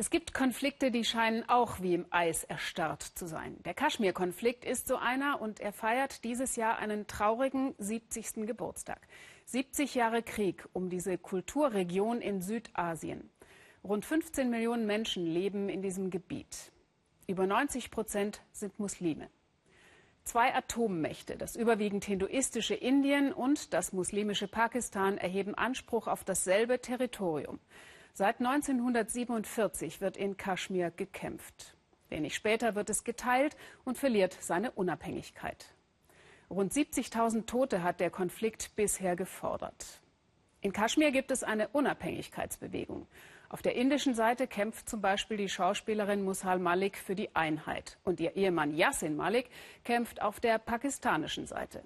Es gibt Konflikte, die scheinen auch wie im Eis erstarrt zu sein. Der Kaschmir-Konflikt ist so einer und er feiert dieses Jahr einen traurigen 70. Geburtstag. 70 Jahre Krieg um diese Kulturregion in Südasien. Rund 15 Millionen Menschen leben in diesem Gebiet. Über 90 Prozent sind Muslime. Zwei Atommächte, das überwiegend hinduistische Indien und das muslimische Pakistan, erheben Anspruch auf dasselbe Territorium. Seit 1947 wird in Kaschmir gekämpft. Wenig später wird es geteilt und verliert seine Unabhängigkeit. Rund 70.000 Tote hat der Konflikt bisher gefordert. In Kaschmir gibt es eine Unabhängigkeitsbewegung. Auf der indischen Seite kämpft zum Beispiel die Schauspielerin Mushal Malik für die Einheit. Und ihr Ehemann Yassin Malik kämpft auf der pakistanischen Seite.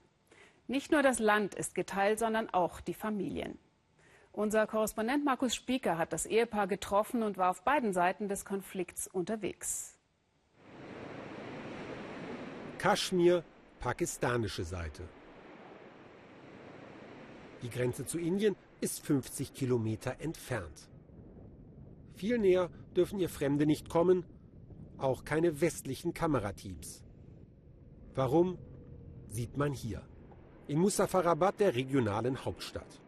Nicht nur das Land ist geteilt, sondern auch die Familien. Unser Korrespondent Markus Spieker hat das Ehepaar getroffen und war auf beiden Seiten des Konflikts unterwegs. Kaschmir, pakistanische Seite. Die Grenze zu Indien ist 50 Kilometer entfernt. Viel näher dürfen ihr Fremde nicht kommen, auch keine westlichen Kamerateams. Warum, sieht man hier. In Muzaffarabad, der regionalen Hauptstadt.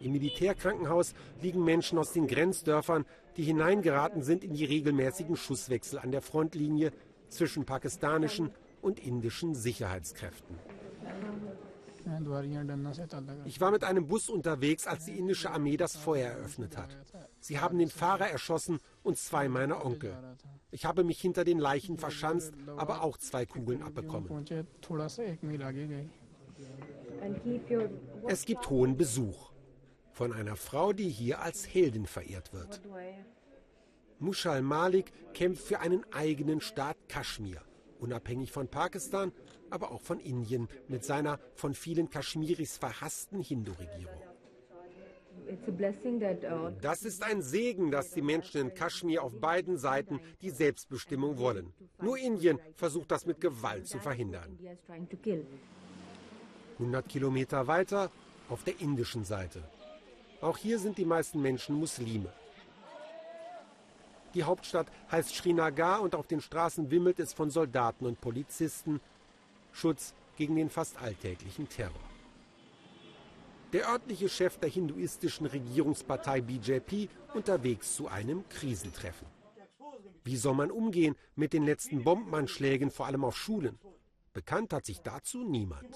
Im Militärkrankenhaus liegen Menschen aus den Grenzdörfern, die hineingeraten sind in die regelmäßigen Schusswechsel an der Frontlinie zwischen pakistanischen und indischen Sicherheitskräften. Ich war mit einem Bus unterwegs, als die indische Armee das Feuer eröffnet hat. Sie haben den Fahrer erschossen und zwei meiner Onkel. Ich habe mich hinter den Leichen verschanzt, aber auch zwei Kugeln abbekommen. Es gibt hohen Besuch von einer Frau, die hier als Heldin verehrt wird. Mushal Malik kämpft für einen eigenen Staat Kaschmir, unabhängig von Pakistan, aber auch von Indien mit seiner von vielen Kaschmiris verhassten Hindu-Regierung. Das ist ein Segen, dass die Menschen in Kaschmir auf beiden Seiten die Selbstbestimmung wollen. Nur Indien versucht das mit Gewalt zu verhindern. 100 Kilometer weiter auf der indischen Seite. Auch hier sind die meisten Menschen Muslime. Die Hauptstadt heißt Srinagar und auf den Straßen wimmelt es von Soldaten und Polizisten. Schutz gegen den fast alltäglichen Terror. Der örtliche Chef der hinduistischen Regierungspartei BJP unterwegs zu einem Krisentreffen. Wie soll man umgehen mit den letzten Bombenanschlägen, vor allem auf Schulen? Bekannt hat sich dazu niemand.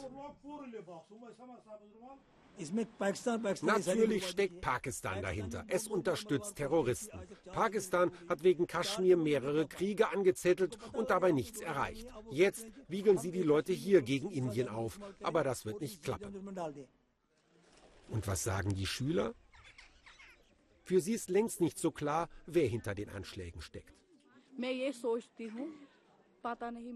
Natürlich steckt Pakistan dahinter. Es unterstützt Terroristen. Pakistan hat wegen Kaschmir mehrere Kriege angezettelt und dabei nichts erreicht. Jetzt wiegeln sie die Leute hier gegen Indien auf. Aber das wird nicht klappen. Und was sagen die Schüler? Für sie ist längst nicht so klar, wer hinter den Anschlägen steckt.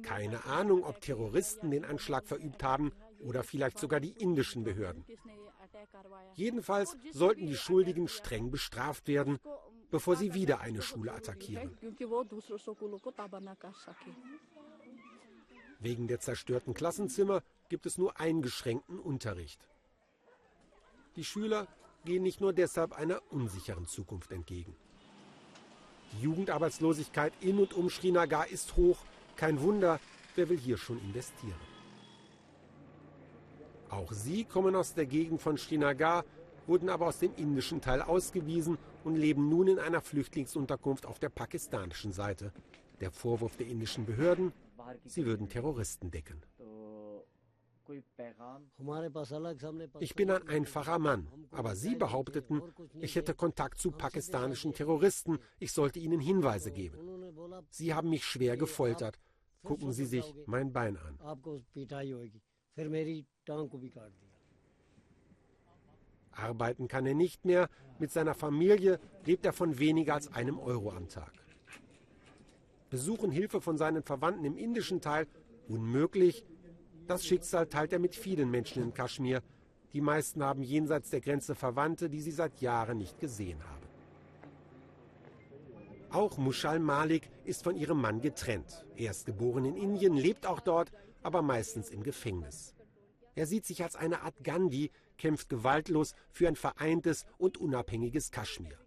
Keine Ahnung, ob Terroristen den Anschlag verübt haben oder vielleicht sogar die indischen Behörden. Jedenfalls sollten die Schuldigen streng bestraft werden, bevor sie wieder eine Schule attackieren. Wegen der zerstörten Klassenzimmer gibt es nur eingeschränkten Unterricht. Die Schüler gehen nicht nur deshalb einer unsicheren Zukunft entgegen. Die Jugendarbeitslosigkeit in und um Srinagar ist hoch. Kein Wunder, wer will hier schon investieren? Auch sie kommen aus der Gegend von Srinagar, wurden aber aus dem indischen Teil ausgewiesen und leben nun in einer Flüchtlingsunterkunft auf der pakistanischen Seite. Der Vorwurf der indischen Behörden, sie würden Terroristen decken. Ich bin ein einfacher Mann, aber Sie behaupteten, ich hätte Kontakt zu pakistanischen Terroristen, ich sollte ihnen Hinweise geben. Sie haben mich schwer gefoltert. Gucken Sie sich mein Bein an. Arbeiten kann er nicht mehr. Mit seiner Familie lebt er von weniger als einem Euro am Tag. Besuchen Hilfe von seinen Verwandten im indischen Teil unmöglich. Das Schicksal teilt er mit vielen Menschen in Kaschmir. Die meisten haben jenseits der Grenze Verwandte, die sie seit Jahren nicht gesehen haben. Auch Mushal Malik ist von ihrem Mann getrennt. Er ist geboren in Indien, lebt auch dort, aber meistens im Gefängnis. Er sieht sich als eine Art Gandhi, kämpft gewaltlos für ein vereintes und unabhängiges Kaschmir.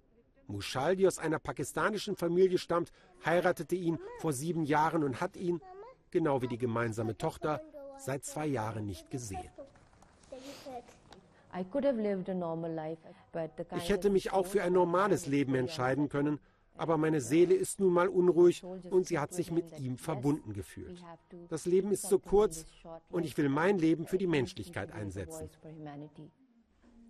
Mushal, die aus einer pakistanischen Familie stammt, heiratete ihn vor sieben Jahren und hat ihn, genau wie die gemeinsame Tochter, seit zwei Jahren nicht gesehen. Ich hätte mich auch für ein normales Leben entscheiden können, aber meine Seele ist nun mal unruhig und sie hat sich mit ihm verbunden gefühlt. Das Leben ist so kurz und ich will mein Leben für die Menschlichkeit einsetzen.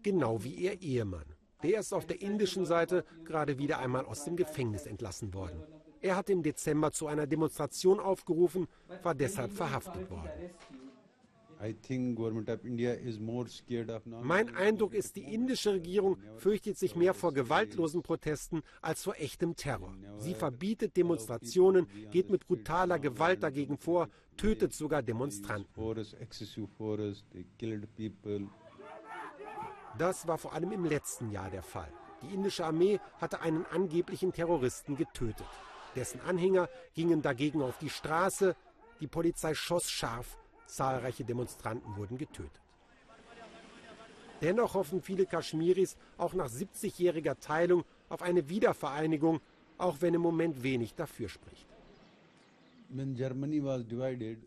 Genau wie ihr Ehemann. Der ist auf der indischen Seite gerade wieder einmal aus dem Gefängnis entlassen worden. Er hat im Dezember zu einer Demonstration aufgerufen, war deshalb verhaftet worden. Mein Eindruck ist, die indische Regierung fürchtet sich mehr vor gewaltlosen Protesten als vor echtem Terror. Sie verbietet Demonstrationen, geht mit brutaler Gewalt dagegen vor, tötet sogar Demonstranten. Das war vor allem im letzten Jahr der Fall. Die indische Armee hatte einen angeblichen Terroristen getötet. Dessen Anhänger gingen dagegen auf die Straße. Die Polizei schoss scharf. Zahlreiche Demonstranten wurden getötet. Dennoch hoffen viele Kaschmiris auch nach 70-jähriger Teilung auf eine Wiedervereinigung, auch wenn im Moment wenig dafür spricht.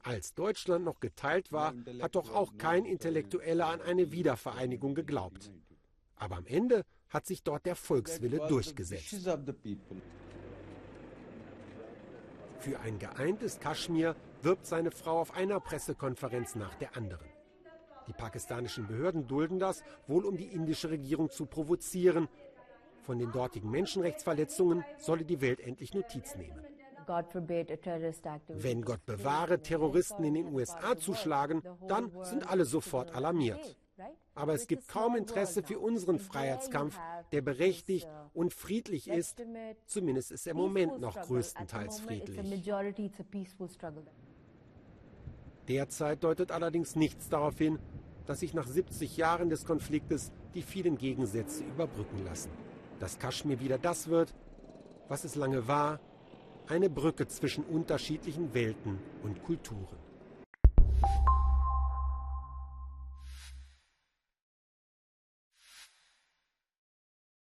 Als Deutschland noch geteilt war, hat doch auch kein Intellektueller an eine Wiedervereinigung geglaubt. Aber am Ende hat sich dort der Volkswille durchgesetzt. Für ein geeintes Kaschmir wirbt seine Frau auf einer Pressekonferenz nach der anderen. Die pakistanischen Behörden dulden das, wohl um die indische Regierung zu provozieren. Von den dortigen Menschenrechtsverletzungen solle die Welt endlich Notiz nehmen. Wenn Gott bewahre, Terroristen in den USA zuschlagen, dann sind alle sofort alarmiert. Aber es gibt kaum Interesse für unseren Freiheitskampf, der berechtigt und friedlich ist. Zumindest ist er im Moment noch größtenteils friedlich. Derzeit deutet allerdings nichts darauf hin, dass sich nach 70 Jahren des Konfliktes die vielen Gegensätze überbrücken lassen. Dass Kaschmir wieder das wird, was es lange war eine Brücke zwischen unterschiedlichen Welten und Kulturen.